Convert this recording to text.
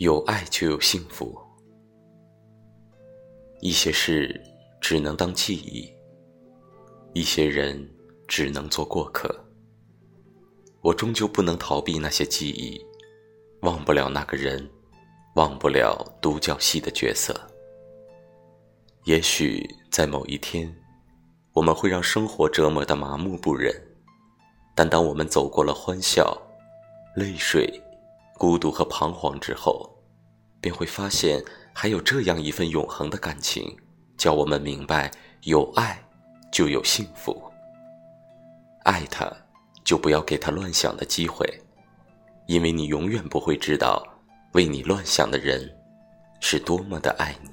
有爱就有幸福。一些事只能当记忆，一些人只能做过客。我终究不能逃避那些记忆，忘不了那个人，忘不了独角戏的角色。也许在某一天，我们会让生活折磨得麻木不仁，但当我们走过了欢笑、泪水、孤独和彷徨之后，便会发现，还有这样一份永恒的感情，叫我们明白：有爱就有幸福。爱他，就不要给他乱想的机会，因为你永远不会知道，为你乱想的人，是多么的爱你。